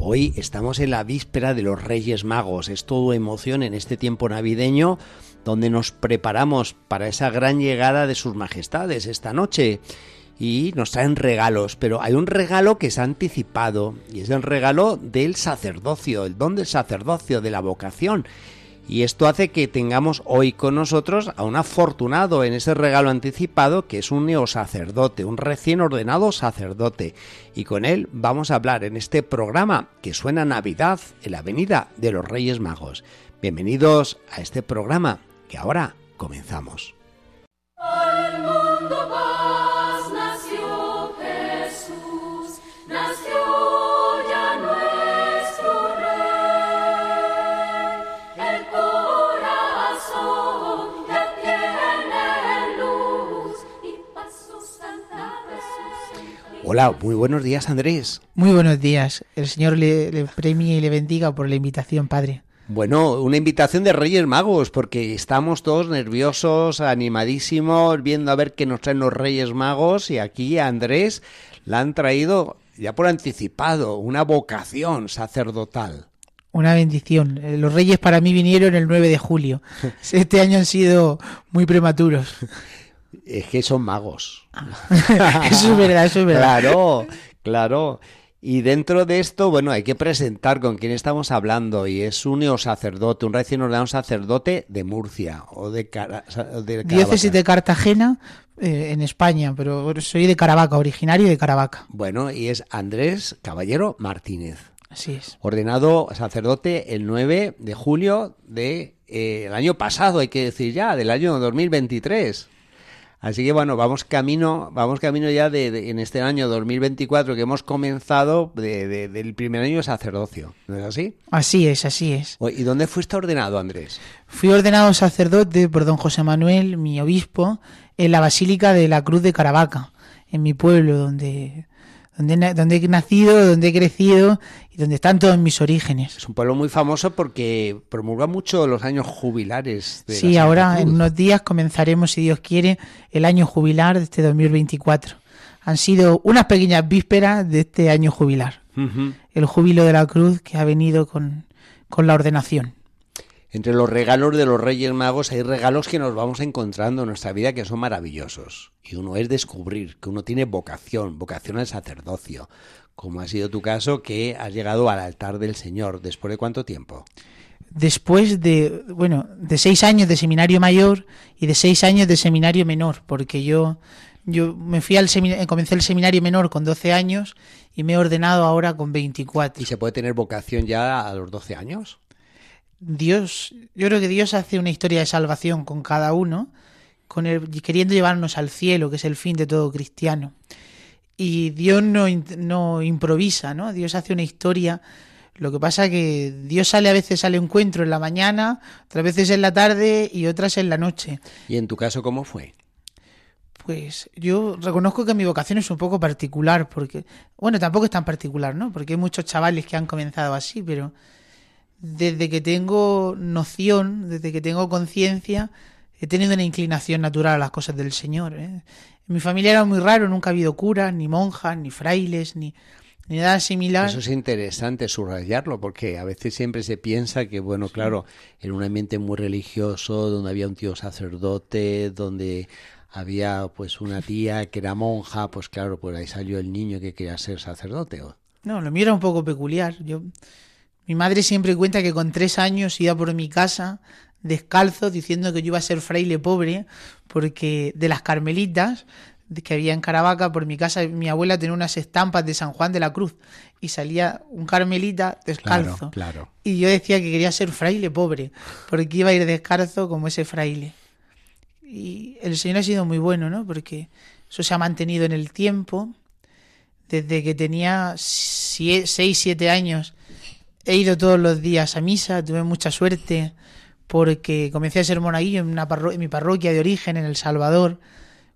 Hoy estamos en la víspera de los Reyes Magos, es todo emoción en este tiempo navideño donde nos preparamos para esa gran llegada de sus majestades esta noche y nos traen regalos, pero hay un regalo que se ha anticipado y es el regalo del sacerdocio, el don del sacerdocio, de la vocación. Y esto hace que tengamos hoy con nosotros a un afortunado en ese regalo anticipado que es un neosacerdote, un recién ordenado sacerdote. Y con él vamos a hablar en este programa que suena Navidad en la Avenida de los Reyes Magos. Bienvenidos a este programa que ahora comenzamos. Hola, muy buenos días Andrés. Muy buenos días. El Señor le, premie y le bendiga por la invitación, Padre. Bueno, una invitación de Reyes Magos, porque estamos todos nerviosos, animadísimos, viendo a ver qué nos traen los Reyes Magos y aquí a Andrés la han traído ya por anticipado, una vocación sacerdotal. Una bendición. Eh, los Reyes para mí vinieron el 9 de julio. Este año han sido muy prematuros. Es que son magos. eso es verdad, eso es verdad. Claro, claro. Y dentro de esto, bueno, hay que presentar con quién estamos hablando y es un neosacerdote, un recién ordenado sacerdote de Murcia o de, Cara, de Diócesis de Cartagena eh, en España, pero soy de Caravaca, originario de Caravaca. Bueno, y es Andrés Caballero Martínez. Así es. Ordenado sacerdote el 9 de julio del de, eh, año pasado, hay que decir ya, del año 2023. Así que bueno, vamos camino, vamos camino ya de, en este año 2024 que hemos comenzado de, del primer año de sacerdocio, ¿no es así? Así es, así es. ¿Y dónde fuiste ordenado, Andrés? Fui ordenado sacerdote por don José Manuel, mi obispo, en la Basílica de la Cruz de Caravaca, en mi pueblo, donde donde, he nacido, donde he crecido y donde están todos mis orígenes. Es un pueblo muy famoso porque promulga mucho los años jubilares. De sí, ahora en unos días comenzaremos, si Dios quiere, el año jubilar de este 2024. Han sido unas pequeñas vísperas de este año jubilar. El júbilo de la cruz que ha venido con, con la ordenación. Entre los regalos de los Reyes Magos hay regalos que nos vamos encontrando en nuestra vida que son maravillosos. Y uno es descubrir que uno tiene vocación, vocación al sacerdocio, como ha sido tu caso, que has llegado al altar del Señor. ¿Después de cuánto tiempo? Después de, bueno, de seis años de seminario mayor y de seis años de seminario menor, porque yo, yo me fui al seminario, comencé el seminario menor con 12 años y me he ordenado ahora con 24. ¿Y se puede tener vocación ya a los 12 años? Dios, yo creo que Dios hace una historia de salvación con cada uno, con el, queriendo llevarnos al cielo, que es el fin de todo cristiano. Y Dios no, no improvisa, ¿no? Dios hace una historia. Lo que pasa que Dios sale a veces al encuentro en la mañana, otras veces en la tarde y otras en la noche. ¿Y en tu caso cómo fue? Pues yo reconozco que mi vocación es un poco particular, porque, bueno, tampoco es tan particular, ¿no? Porque hay muchos chavales que han comenzado así, pero desde que tengo noción, desde que tengo conciencia, he tenido una inclinación natural a las cosas del Señor. ¿eh? En mi familia era muy raro, nunca ha habido curas, ni monjas, ni frailes, ni, ni nada similar. Eso es interesante subrayarlo, porque a veces siempre se piensa que, bueno, claro, en un ambiente muy religioso, donde había un tío sacerdote, donde había pues una tía que era monja, pues claro, pues ahí salió el niño que quería ser sacerdote. No, lo mío era un poco peculiar. Yo mi madre siempre cuenta que con tres años iba por mi casa descalzo diciendo que yo iba a ser fraile pobre porque de las carmelitas que había en Caravaca por mi casa mi abuela tenía unas estampas de San Juan de la Cruz y salía un carmelita descalzo. Claro, y yo decía que quería ser fraile pobre porque iba a ir descalzo como ese fraile. Y el Señor ha sido muy bueno no porque eso se ha mantenido en el tiempo desde que tenía seis siete años He ido todos los días a misa, tuve mucha suerte porque comencé a ser monaguillo en, una en mi parroquia de origen, en El Salvador,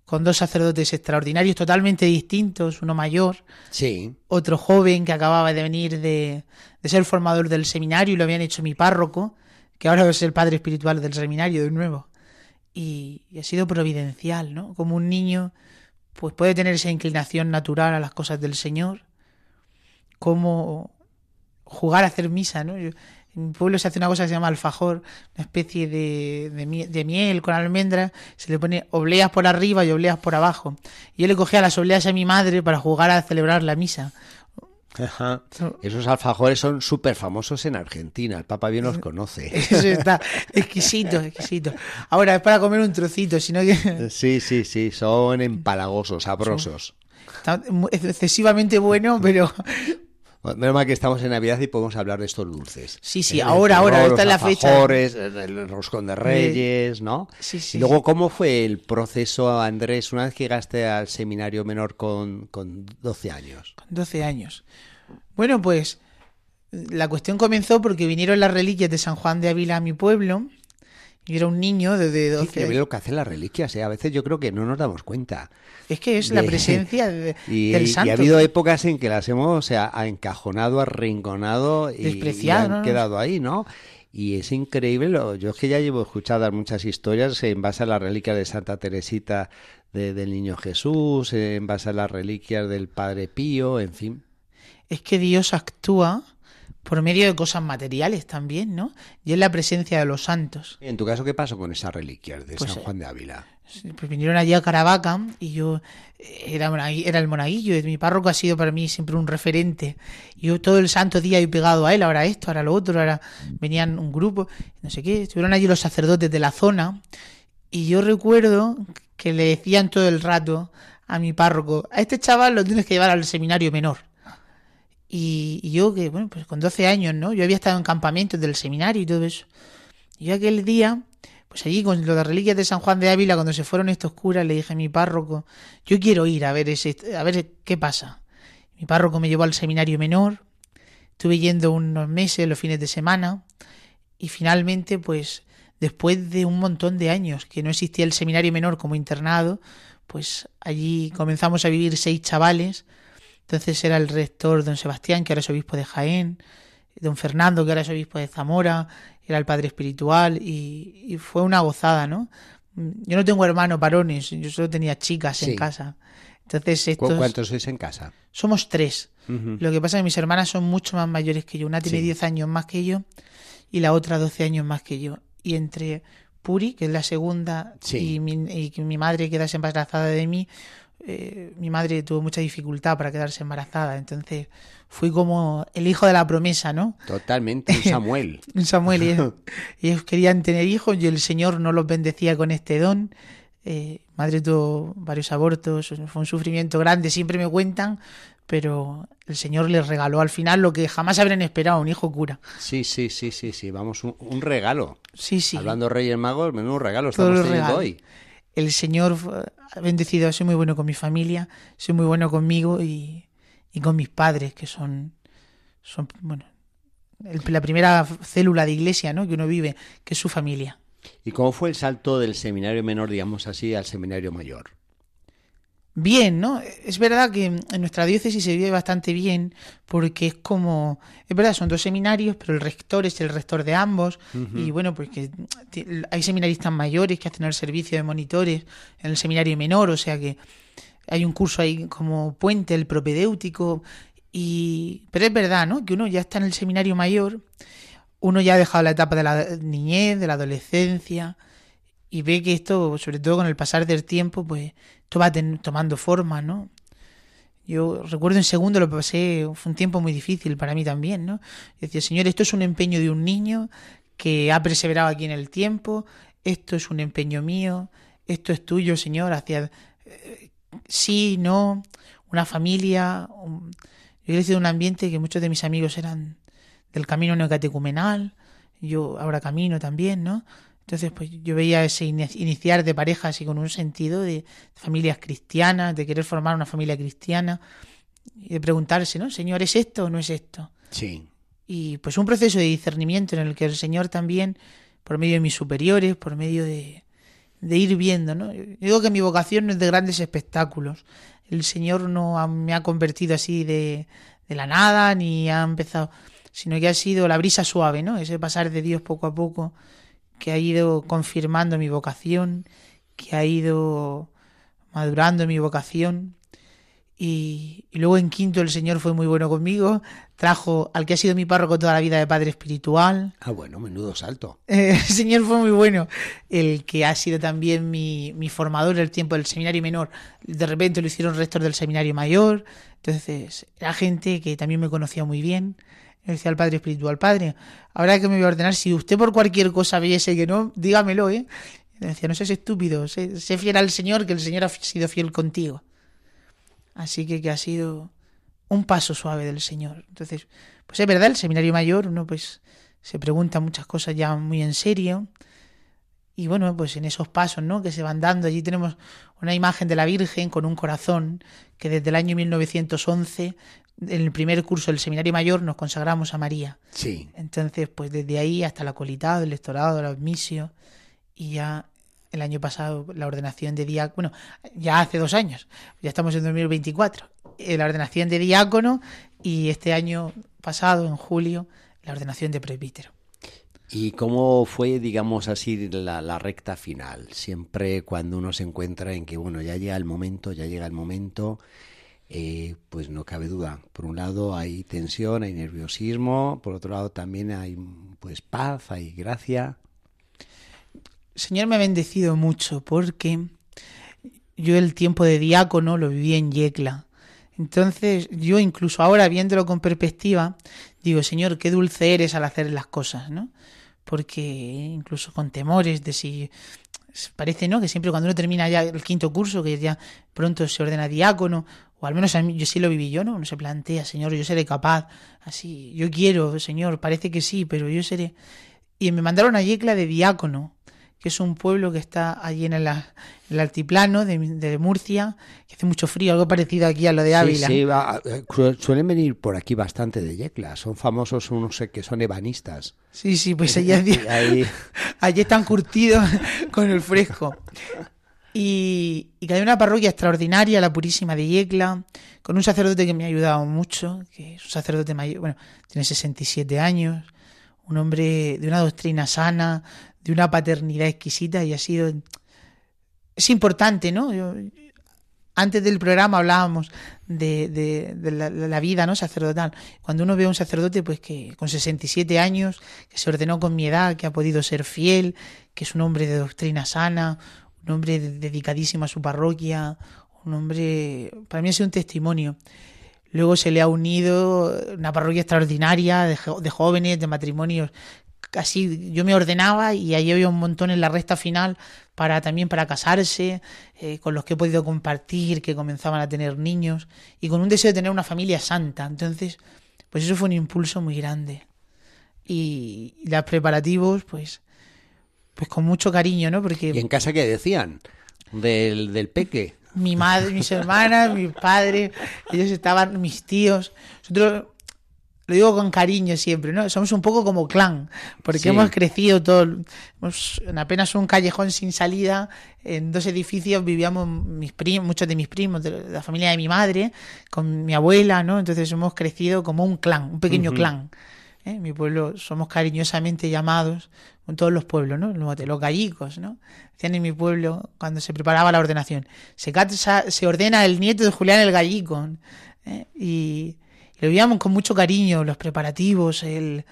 con dos sacerdotes extraordinarios, totalmente distintos, uno mayor, sí. otro joven que acababa de venir de, de ser formador del seminario y lo habían hecho mi párroco, que ahora es el padre espiritual del seminario de nuevo. Y, y ha sido providencial, ¿no? Como un niño pues puede tener esa inclinación natural a las cosas del Señor, como jugar a hacer misa, ¿no? en mi pueblo se hace una cosa que se llama alfajor, una especie de, de, miel con almendras, se le pone obleas por arriba y obleas por abajo. Y yo le cogía las obleas a mi madre para jugar a celebrar la misa. Ajá. Esos alfajores son súper famosos en Argentina, el Papa bien los conoce. Eso está exquisito, exquisito. Ahora es para comer un trocito, sino que... Sí, sí, sí, son empalagosos, sabrosos. excesivamente bueno, pero... Menos mal que estamos en Navidad y podemos hablar de estos dulces. Sí, sí, ahora, ahora, esta es la fecha. El roscón de reyes, ¿no? Sí, sí. Y luego, ¿cómo fue el proceso, Andrés, una vez que llegaste al seminario menor con, con 12 años? Con 12 años. Bueno, pues la cuestión comenzó porque vinieron las reliquias de San Juan de Ávila a mi pueblo. Yo era un niño de 12 años. lo que hacen las reliquias, ¿eh? a veces yo creo que no nos damos cuenta. Es que es la presencia de, y, del santo. Y ha habido épocas en que las hemos o sea, encajonado, arrinconado y, Despreciado, y han quedado ahí, ¿no? Y es increíble, yo es que ya llevo escuchadas muchas historias en base a las reliquias de Santa Teresita del Niño Jesús, en base a las reliquias del Padre Pío, en fin es que Dios actúa por medio de cosas materiales también, ¿no? Y es la presencia de los santos. En tu caso, ¿qué pasó con esas reliquias de pues, San Juan de Ávila? Pues vinieron allí a Caravaca y yo eh, era, era el monaguillo, mi párroco ha sido para mí siempre un referente. Yo todo el santo día he pegado a él, ahora esto, ahora lo otro, ahora venían un grupo, no sé qué, estuvieron allí los sacerdotes de la zona y yo recuerdo que le decían todo el rato a mi párroco, a este chaval lo tienes que llevar al seminario menor. Y, yo que, bueno, pues con 12 años, ¿no? Yo había estado en campamentos del seminario y todo eso. Y yo aquel día, pues allí con lo de reliquias de San Juan de Ávila, cuando se fueron estos curas, le dije a mi párroco, yo quiero ir a ver ese, a ver qué pasa. Mi párroco me llevó al seminario menor, estuve yendo unos meses, los fines de semana, y finalmente, pues, después de un montón de años que no existía el seminario menor como internado, pues allí comenzamos a vivir seis chavales, entonces era el rector don Sebastián, que ahora es obispo de Jaén, don Fernando, que ahora es obispo de Zamora, era el padre espiritual y, fue una gozada, ¿no? Yo no tengo hermanos varones, yo solo tenía chicas en casa. Entonces estos... ¿Cuántos sois en casa? Somos tres. Lo que pasa es que mis hermanas son mucho más mayores que yo. Una tiene 10 años más que yo y la otra 12 años más que yo. Y entre Puri, que es la segunda, y, mi, y mi madre quedase embarazada de mí, eh, mi madre tuvo mucha dificultad para quedarse embarazada, entonces fui como el hijo de la promesa, ¿no? Totalmente, un Samuel. un Samuel, y ellos, querían tener hijos y el Señor no los bendecía con este don. Eh, madre tuvo varios abortos, fue un sufrimiento grande, siempre me cuentan, pero el Señor les regaló al final lo que jamás habrían esperado, un hijo cura. Sí, sí, sí, sí, sí, vamos, un, regalo. Sí, sí. Hablando Reyes Magos, menudo regalo estamos teniendo hoy el Señor ha bendecido, soy muy bueno con mi familia, soy muy bueno conmigo y, con mis padres, que son, son bueno, la primera célula de iglesia ¿no? que uno vive, que es su familia. ¿Y cómo fue el salto del seminario menor, digamos así, al seminario mayor? Bien, ¿no? Es verdad que en nuestra diócesis se vive bastante bien porque es como, es verdad, son dos seminarios, pero el rector es el rector de ambos y bueno, porque hay seminaristas mayores que hacen el servicio de monitores en el seminario menor, o sea que hay un curso ahí como puente, el propedéutico y pero es verdad, ¿no? Que uno ya está en el seminario mayor, uno ya ha dejado la etapa de la niñez, de la adolescencia y ve que esto, sobre todo con el pasar del tiempo, pues esto va tomando forma, ¿no? Yo recuerdo en segundo lo pasé, fue un tiempo muy difícil para mí también, ¿no? decía, Señor, esto es un empeño de un niño que ha perseverado aquí en el tiempo, esto es un empeño mío, esto es tuyo, Señor, hacia eh, sí, no, una familia. Yo he crecido en un ambiente que muchos de mis amigos eran del camino neocatecumenal, yo ahora camino también, ¿no? Entonces, pues yo veía ese iniciar de parejas y con un sentido de familias cristianas, de querer formar una familia cristiana y de preguntarse, ¿no? Señor, ¿es esto o no es esto? Sí. Y pues un proceso de discernimiento en el que el Señor también por medio de mis superiores, por medio de, de ir viendo, ¿no? digo que mi vocación no es de grandes espectáculos. El Señor no me ha convertido así de, de la nada, ni ha empezado, sino que ha sido la brisa suave, ¿no? Ese pasar de Dios poco a poco, que ha ido confirmando mi vocación, que ha ido madurando mi vocación y, luego en quinto el Señor fue muy bueno conmigo, trajo al que ha sido mi párroco toda la vida de padre espiritual. Ah, bueno, menudo salto. Eh, el Señor fue muy bueno, el que ha sido también mi, mi formador en el tiempo del seminario menor, de repente lo hicieron rector del seminario mayor, entonces era gente que también me conocía muy bien. Le decía al padre espiritual, padre, ahora que me voy a ordenar, si usted por cualquier cosa viese que no, dígamelo, ¿eh? Le decía, no seas estúpido, sé, sé fiel al Señor, que el Señor ha sido fiel contigo. Así que que ha sido un paso suave del Señor. Entonces, pues es verdad, el seminario mayor, uno pues se pregunta muchas cosas ya muy en serio. Y bueno, pues en esos pasos, ¿no? Que se van dando, allí tenemos una imagen de la Virgen con un corazón que desde el año 1911, en el primer curso del seminario mayor, nos consagramos a María. Sí. Entonces, pues desde ahí hasta la colitado, el lectorado, el admisio, y ya el año pasado la ordenación de diácono, bueno, ya hace dos años, ya estamos en 2024, eh, la ordenación de diácono y este año pasado, en julio, la ordenación de presbítero. ¿Y cómo fue, digamos así, la, recta final? Siempre cuando uno se encuentra en que, bueno, ya llega el momento, ya llega el momento, eh, pues no cabe duda. Por un lado hay tensión, hay nerviosismo, por otro lado también hay pues paz, hay gracia. Señor me ha bendecido mucho porque yo el tiempo de diácono lo viví en Yecla. Entonces yo incluso ahora viéndolo con perspectiva, digo, Señor, qué dulce eres al hacer las cosas, ¿no? Porque incluso con temores de si parece, ¿no? Que siempre cuando uno termina ya el quinto curso, que ya pronto se ordena diácono, o al menos a yo sí lo viví yo, ¿no? Uno se plantea, Señor, yo seré capaz, así, yo quiero, Señor, parece que sí, pero yo seré... Y me mandaron a Yecla de diácono, que es un pueblo que está allí en el, altiplano de, Murcia, que hace mucho frío, algo parecido aquí a lo de Ávila. Sí, sí suelen venir por aquí bastante de Yecla, son famosos unos que son ebanistas. Sí, sí, pues allí, allí están curtidos con el fresco. Y, y que hay una parroquia extraordinaria, la Purísima de Yecla, con un sacerdote que me ha ayudado mucho, que es un sacerdote mayor, bueno, tiene 67 años, un hombre de una doctrina sana, de una paternidad exquisita y ha sido... Es importante, ¿no? antes del programa hablábamos de, de, la, vida no sacerdotal. Cuando uno ve a un sacerdote, pues que con 67 años, que se ordenó con mi edad, que ha podido ser fiel, que es un hombre de doctrina sana, un hombre dedicadísimo a su parroquia, un hombre, para mí ha sido un testimonio. Luego se le ha unido una parroquia extraordinaria de jóvenes, de matrimonios así yo me ordenaba y ahí había un montón en la recta final para también para casarse, eh, con los que he podido compartir, que comenzaban a tener niños y con un deseo de tener una familia santa. Entonces, pues eso fue un impulso muy grande. Y, los preparativos, pues, pues con mucho cariño, ¿no? Porque ¿Y en casa qué decían del, del peque? Mi madre, mis hermanas, mi padre, ellos estaban, mis tíos. Nosotros lo digo con cariño siempre, ¿no? Somos un poco como clan, porque hemos crecido todos, en apenas un callejón sin salida, en dos edificios vivíamos mis primos, muchos de mis primos, de la familia de mi madre, con mi abuela, ¿no? Entonces hemos crecido como un clan, un pequeño clan. ¿eh? Mi pueblo somos cariñosamente llamados, con todos los pueblos, ¿no? Los gallicos, ¿no? Decían en mi pueblo, cuando se preparaba la ordenación, se, se ordena el nieto de Julián el Gallico, ¿eh? y lo vivíamos con mucho cariño, los preparativos, el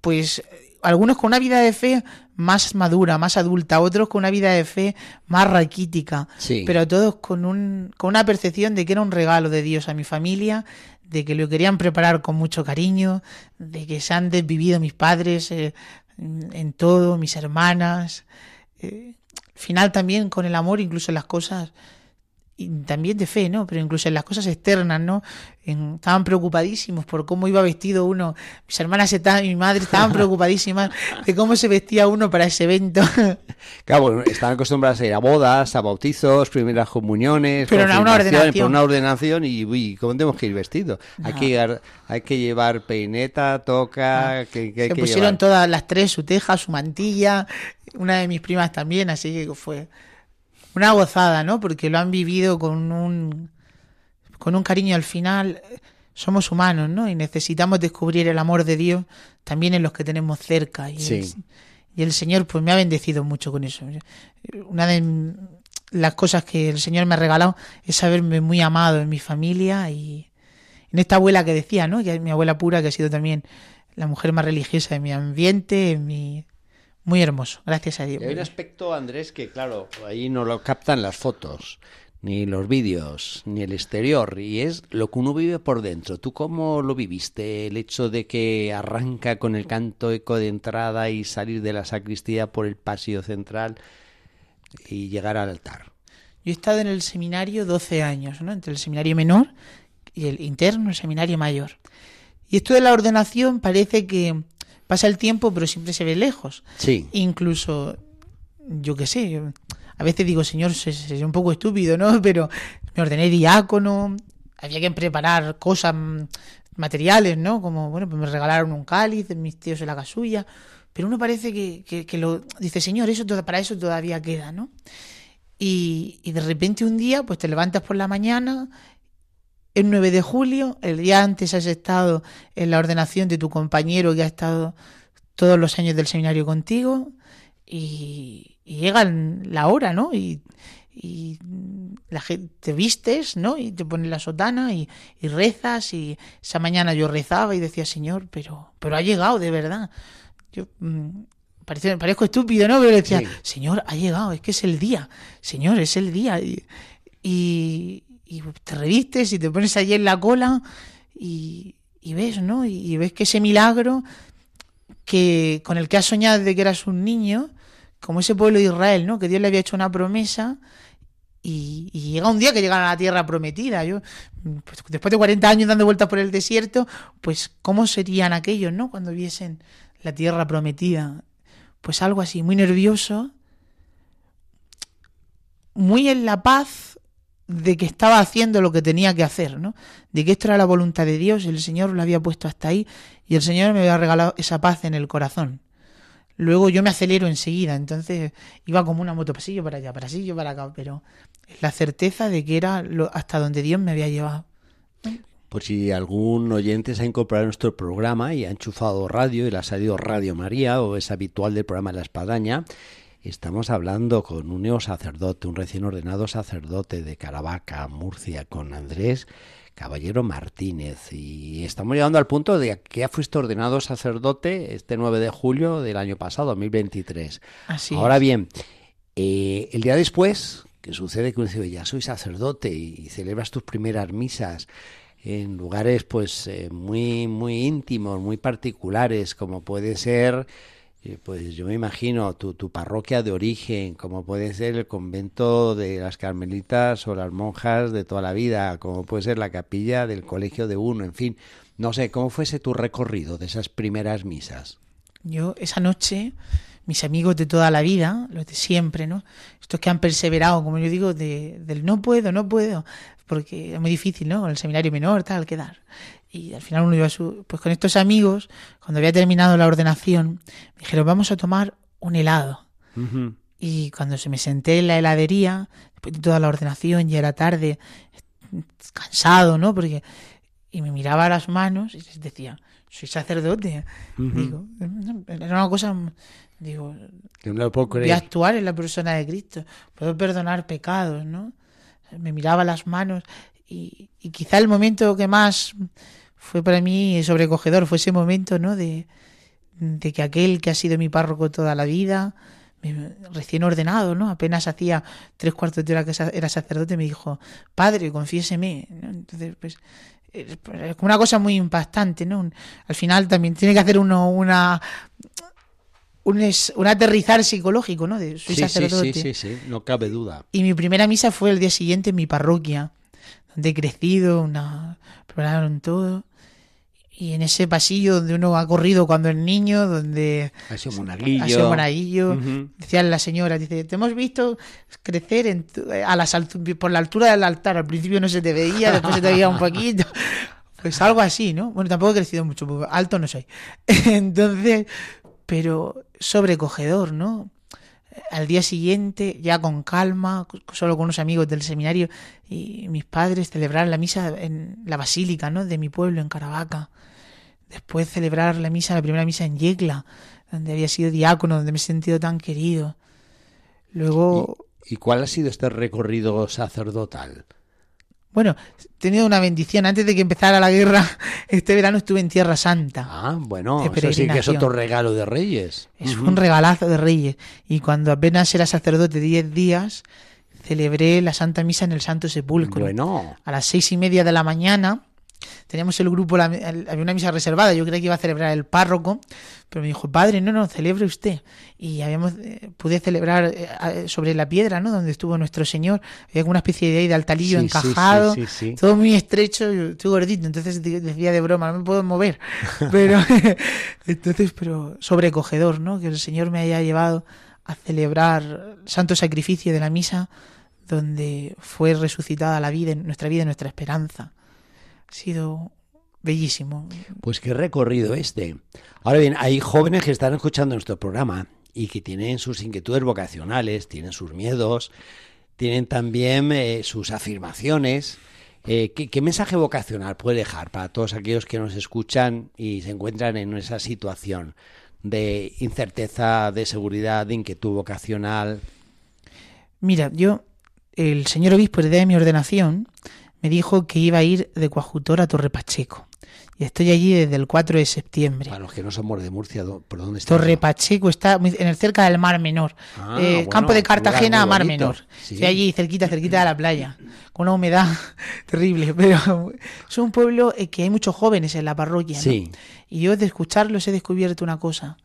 pues algunos con una vida de fe más madura, más adulta, otros con una vida de fe más raquítica, pero todos con, un, con una percepción de que era un regalo de Dios a mi familia, de que lo querían preparar con mucho cariño, de que se han desvivido mis padres eh, en todo, mis hermanas. Eh, final también con el amor, incluso en las cosas y también de fe, ¿no? Pero incluso en las cosas externas, ¿no? estaban preocupadísimos por cómo iba vestido uno. Mis hermanas estaban, mi madre estaban preocupadísimas de cómo se vestía uno para ese evento. Claro, estaban acostumbrados a ir a bodas, a bautizos, primeras comuniones, pero una ordenación. Por una ordenación y, uy, ¿cómo tenemos que ir vestido? Hay, que llevar, hay que llevar peineta, toca, que, Se pusieron todas las tres su teja, su mantilla, una de mis primas también, así que fue una gozada, ¿no? Porque lo han vivido con un, con un cariño al final. Somos humanos, ¿no? Y necesitamos descubrir el amor de Dios también en los que tenemos cerca. Y, el, y el Señor, pues me ha bendecido mucho con eso. Una de las cosas que el Señor me ha regalado es saberme muy amado en mi familia y en esta abuela que decía, ¿no? Que es mi abuela pura, que ha sido también la mujer más religiosa de mi ambiente, en mi muy hermoso, gracias a Dios. hay un aspecto, Andrés, que claro, ahí no lo captan las fotos, ni los vídeos, ni el exterior, y es lo que uno vive por dentro. ¿Tú cómo lo viviste? El hecho de que arranca con el canto eco de entrada y salir de la sacristía por el pasillo central y llegar al altar. Yo he estado en el seminario 12 años, ¿no? Entre el seminario menor y el interno, el seminario mayor. Y esto de la ordenación parece que pasa el tiempo, pero siempre se ve lejos. Sí. Incluso, yo qué sé, a veces digo, señor, sería un poco estúpido, ¿no? Pero me ordené diácono, había que preparar cosas materiales, ¿no? Como, bueno, pues me regalaron un cáliz, mis tíos en la casulla, pero uno parece que, que, lo dice, señor, eso para eso todavía queda, ¿no? Y, y de repente un día, pues te levantas por la mañana el 9 de julio, el día antes has estado en la ordenación de tu compañero que ha estado todos los años del seminario contigo y, llega la hora, ¿no? Y, la gente te vistes, ¿no? Y te pones la sotana y, rezas y esa mañana yo rezaba y decía, Señor, pero, pero ha llegado de verdad. Yo mm, parezco estúpido, ¿no? Pero decía, Señor, ha llegado, es que es el día, Señor, es el día. y, y te revistes y te pones allí en la cola y, ves, ¿no? Y, ves que ese milagro que con el que has soñado desde que eras un niño, como ese pueblo de Israel, ¿no? Que Dios le había hecho una promesa y, llega un día que llegan a la tierra prometida. Yo, pues, después de 40 años dando vueltas por el desierto, pues ¿cómo serían aquellos, ¿no? Cuando viesen la tierra prometida. Pues algo así, muy nervioso, muy en la paz de que estaba haciendo lo que tenía que hacer, ¿no? De que esto era la voluntad de Dios el Señor lo había puesto hasta ahí y el Señor me había regalado esa paz en el corazón. Luego yo me acelero enseguida, entonces iba como una moto pasillo para allá, pasillo para acá, pero la certeza de que era lo, hasta donde Dios me había llevado. Por si algún oyente se ha incorporado a nuestro programa y ha enchufado radio y le ha salido Radio María o es habitual del programa La Espadaña, Estamos hablando con un neo sacerdote, un recién ordenado sacerdote de Caravaca, Murcia, con Andrés Caballero Martínez. Y estamos llegando al punto de que ya fuiste ordenado sacerdote este 9 de julio del año pasado, 2023. Así Ahora bien, eh, el día después, que sucede que uno dice, ya soy sacerdote y, celebras tus primeras misas en lugares pues eh, muy, muy íntimos, muy particulares, como puede ser pues yo me imagino tu, tu parroquia de origen, como puede ser el convento de las carmelitas o las monjas de toda la vida, como puede ser la capilla del colegio de uno, en fin, no sé, ¿cómo fuese tu recorrido de esas primeras misas? Yo esa noche, mis amigos de toda la vida, los de siempre, ¿no? Estos que han perseverado, como yo digo, de, del no puedo, no puedo, porque es muy difícil, ¿no? El seminario menor, tal, quedar y al final uno iba a su... Pues con estos amigos, cuando había terminado la ordenación, me dijeron, vamos a tomar un helado. Y cuando se me senté en la heladería, después de toda la ordenación, ya era tarde, cansado, ¿no? Porque... Y me miraba las manos y les decía, soy sacerdote. Digo, era una cosa... Digo, no puedo voy a actuar en la persona de Cristo. Puedo perdonar pecados, ¿no? Me miraba las manos y, y quizá el momento que más fue para mí sobrecogedor, fue ese momento, ¿no? De, de que aquel que ha sido mi párroco toda la vida, recién ordenado, ¿no? Apenas hacía tres cuartos de hora que era sacerdote, me dijo, padre, confiéseme. Entonces, pues, es una cosa muy impactante, ¿no? Al final también tiene que hacer uno una un, es- un aterrizar psicológico, ¿no? De soy Sí, sí, sacerdote. sí, sí, sí, no cabe duda. Y mi primera misa fue el día siguiente en mi parroquia, donde he crecido, una, prepararon todo. Y en ese pasillo donde uno ha corrido cuando es niño, donde Ha sido monaguillo. ha sido monaguillo, Ujú. decía la señora, dice, te hemos visto crecer en tu- a las por la altura del altar, al principio no se te veía, después se te veía un poquito. Pues algo así, ¿no? Bueno, tampoco he crecido mucho, porque alto no soy. Entonces, pero sobrecogedor, ¿no? Al día siguiente, ya con calma, solo con unos amigos del seminario y mis padres, celebrar la misa en la basílica, ¿no? De mi pueblo, en Caravaca. Después celebrar la misa, la primera misa en Yecla, donde había sido diácono, donde me he sentido tan querido. Luego, ¿Y cuál ha sido este recorrido sacerdotal? Bueno, he tenido una bendición. Antes de que empezara la guerra, este verano estuve en Tierra Santa. Ah, bueno, eso sí que es otro regalo de Reyes. Es un regalazo de Reyes. Y cuando apenas era sacerdote 10 días, celebré la Santa Misa en el Santo Sepulcro. Bueno, A las seis y media de la mañana teníamos el grupo, la- el- había una misa reservada, yo creía que iba a celebrar el párroco, pero me dijo, padre, no, no, celebre usted. Y habíamos, eh, pude celebrar eh, a- sobre la piedra, ¿no? Donde estuvo nuestro Señor. Había como una especie de, de altarillo Sí, encajado, sí, sí. todo muy estrecho, yo estoy gordito, entonces de- decía de broma, no me puedo mover. Pero, entonces, pero sobrecogedor, ¿no? Que el Señor me haya llevado a celebrar el santo sacrificio de la misa donde fue resucitada la vida, nuestra vida, y nuestra esperanza. Ha sido bellísimo. pues qué recorrido este. Ahora bien, hay jóvenes que están escuchando nuestro programa y que tienen sus inquietudes vocacionales, tienen sus miedos, tienen también eh, sus afirmaciones. Eh, ¿qué, qué mensaje vocacional puede dejar para todos aquellos que nos escuchan y se encuentran en esa situación de incerteza, de seguridad, de inquietud vocacional? Mira, yo, el señor obispo, el día de mi ordenación, me dijo que iba a ir de coadjutor a Torre Pacheco. Y estoy allí desde el 4 de septiembre. Para los que no somos de Murcia, ¿dó- ¿por dónde está? Torre Pacheco está muy- en el cerca del Mar Menor. Ah, Eh, bueno, campo de Cartagena a Mar. Menor. Sí. Estoy allí cerquita, cerquita de la playa. Con una humedad terrible. Pero es un pueblo eh, que hay muchos jóvenes en la parroquia. ¿no? Sí. Y yo de escucharlos he descubierto una cosa.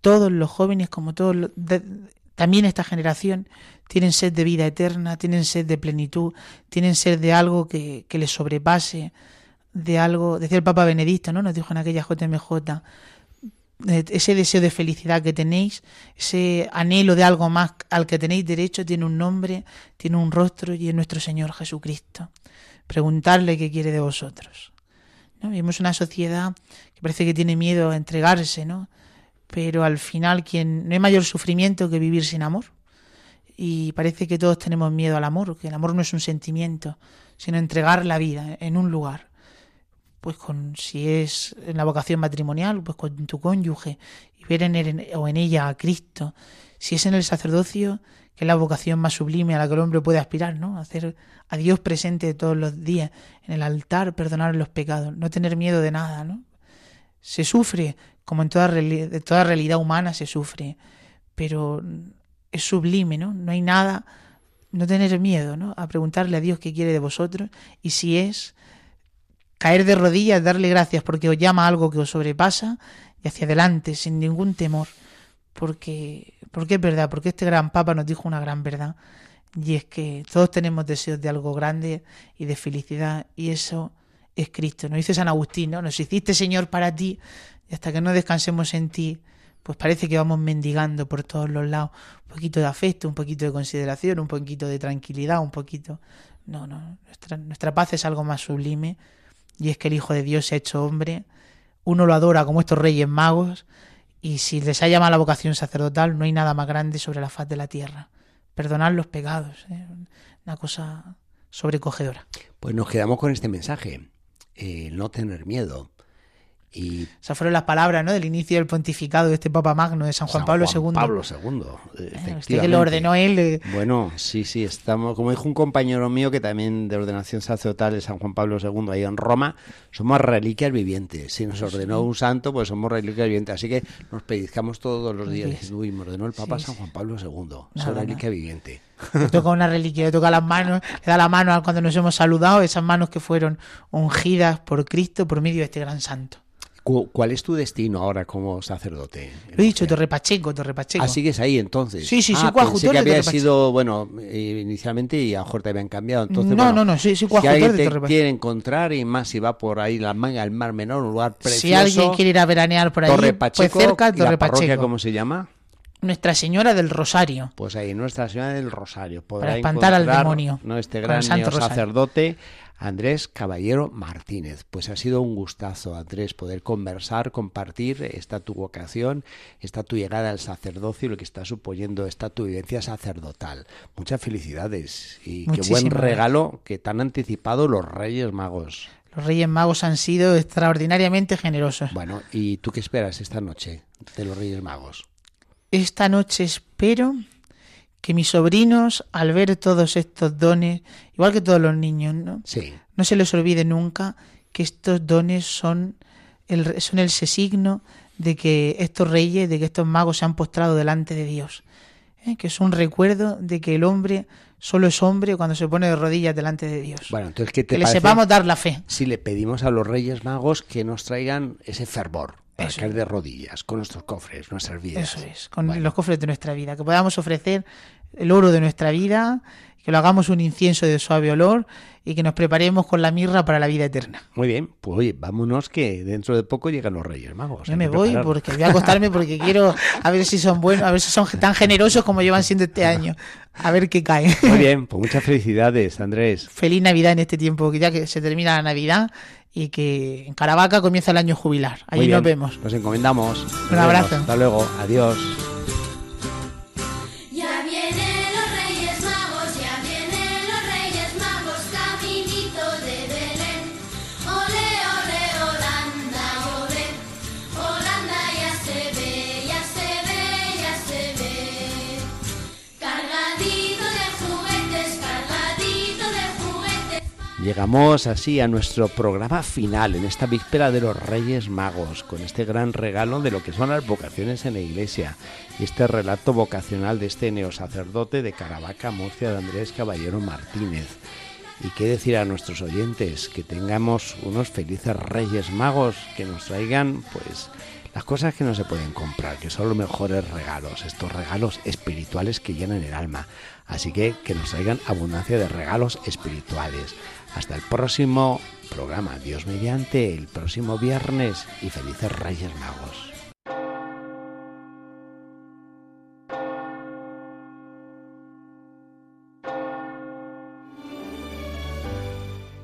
Todos los jóvenes, como todos los, de- también esta generación, tienen sed de vida eterna, tienen sed de plenitud, tienen sed de algo que, que les sobrepase, de algo, decía el Papa Benedicto, ¿no? Nos dijo en aquella JMJ, eh, ese deseo de felicidad que tenéis, ese anhelo de algo más al que tenéis derecho, tiene un nombre, tiene un rostro y es nuestro Señor Jesucristo. Preguntarle qué quiere de vosotros. ¿no? Vivimos una sociedad que parece que tiene miedo a entregarse, ¿no? Pero al final quien no hay mayor sufrimiento que vivir sin amor. Y parece que todos tenemos miedo al amor, que el amor no es un sentimiento, sino entregar la vida en un lugar. Pues con si es en la vocación matrimonial, pues con tu cónyuge y ver en él o en ella a Cristo. Si es en el sacerdocio, que es la vocación más sublime a la que el hombre puede aspirar, ¿no? Hacer a Dios presente todos los días en el altar, perdonar los pecados, no tener miedo de nada, ¿no? Se sufre, como en toda, toda realidad humana se sufre, pero es sublime, ¿no? No hay nada, no tener miedo, ¿no? A preguntarle a Dios qué quiere de vosotros y si es caer de rodillas, darle gracias porque os llama algo que os sobrepasa y hacia adelante, sin ningún temor, porque, porque es verdad, porque este gran Papa nos dijo una gran verdad y es que todos tenemos deseos de algo grande y de felicidad y eso es Cristo. Nos dice San Agustín, ¿no? Nos hiciste Señor para ti y hasta que no descansemos en ti, pues parece que vamos mendigando por todos los lados un poquito de afecto, un poquito de consideración, un poquito de tranquilidad, un poquito... No, no, nuestra, paz es algo más sublime y es que el Hijo de Dios se ha hecho hombre, uno lo adora como estos reyes magos y si les ha llamado la vocación sacerdotal no hay nada más grande sobre la faz de la tierra. Perdonar los pecados, ¿eh? una cosa sobrecogedora. Pues nos quedamos con este mensaje, eh, no tener miedo. Y Esas fueron las palabras ¿no? del inicio del pontificado de este Papa Magno, de San Juan Pablo II. Pablo II. Usted que lo ordenó él. eh, Bueno, sí, sí, estamos, como dijo un compañero mío que también de ordenación sacerdotal de San Juan Pablo II ahí en Roma, somos reliquias vivientes. Si nos ordenó un santo, pues somos reliquias vivientes. Así que nos pellizcamos todos los días. Sí. Uy, me ordenó el Papa Sí, San. Juan Pablo II. Soy reliquia viviente. le toca una reliquia, le toca las manos, le da la mano a cuando nos hemos saludado, esas manos que fueron ungidas por Cristo por medio de este gran santo. ¿Cuál es tu destino ahora como sacerdote? Lo he dicho, Torre Pacheco, Torre Pacheco. Ah, sigues ahí entonces. Sí, sí, sí, ah, pensé que había sido, bueno, eh, inicialmente y a lo mejor te habían cambiado. Entonces, no, bueno, no, no, sí, sí, si alguien te quiere encontrar y más si va por ahí la manga, el Mar Menor, un lugar precioso. Si alguien quiere ir a veranear por ahí, Torre Pacheco, pues cerca, Torre ¿y la parroquia Pacheco. cómo se llama? Nuestra Señora del Rosario. Pues ahí, Nuestra Señora del Rosario. Podrá Para espantar al demonio, ¿no? Este gran Santo sacerdote, Andrés Caballero Martínez. Pues ha sido un gustazo, Andrés, poder conversar, compartir esta tu vocación, esta tu llegada al sacerdocio y lo que está suponiendo esta tu vivencia sacerdotal. Muchas felicidades y qué buen regalo que tan anticipado los Reyes Magos. Los Reyes Magos han sido extraordinariamente generosos. Bueno, ¿y tú qué esperas esta noche de los Reyes Magos? Esta noche espero que mis sobrinos, al ver todos estos dones, igual que todos los niños, ¿no? Sí. no se les olvide nunca que estos dones son el, son el signo de que estos reyes, de que estos magos se han postrado delante de Dios. ¿eh? Que es un recuerdo de que el hombre solo es hombre cuando se pone de rodillas delante de Dios. Bueno, entonces, ¿qué te que le sepamos dar la fe. si le pedimos a los Reyes Magos que nos traigan ese fervor para Eso caer de rodillas con nuestros cofres, nuestras vidas? Eso es, con Bueno. los cofres de nuestra vida, que podamos ofrecer el oro de nuestra vida, que lo hagamos un incienso de suave olor y que nos preparemos con la mirra para la vida eterna. Muy bien, pues oye, vámonos que dentro de poco llegan los Reyes Magos. Yo me voy prepararnos. porque voy a acostarme porque quiero a ver si son buenos, a ver si son tan generosos como llevan siendo este año. A ver qué cae. Muy bien, pues muchas felicidades, Andrés. Feliz Navidad en este tiempo, que ya que se termina la Navidad y que en Caravaca comienza el año jubilar. Allí nos vemos. Nos encomendamos. Nos Un abrazo. vemos. Hasta luego. Adiós. Llegamos así a nuestro programa final en esta víspera de los Reyes Magos, con este gran regalo de lo que son las vocaciones en la Iglesia y este relato vocacional de este neosacerdote de Caravaca, Murcia, de Andrés Caballero Martínez. Y qué decir a nuestros oyentes, que tengamos unos felices Reyes Magos que nos traigan, pues, las cosas que no se pueden comprar, que son los mejores regalos, estos regalos espirituales que llenan el alma. Así que que nos traigan abundancia de regalos espirituales. Hasta el próximo programa, Dios mediante, el próximo viernes y felices Reyes Magos.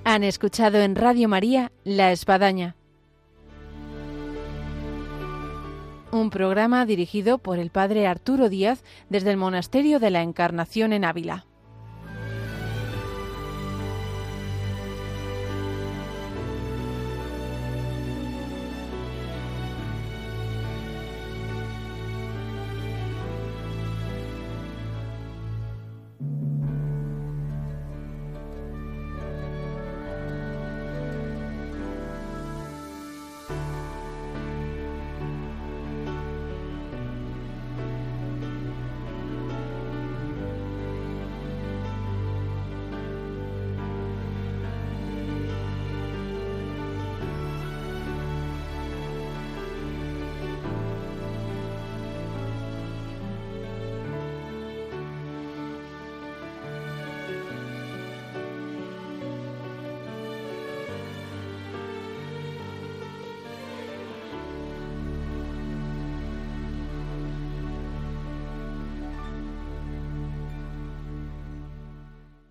Han escuchado en Radio María La Espadaña. Un programa dirigido por el padre Arturo Díaz desde el Monasterio de la Encarnación en Ávila.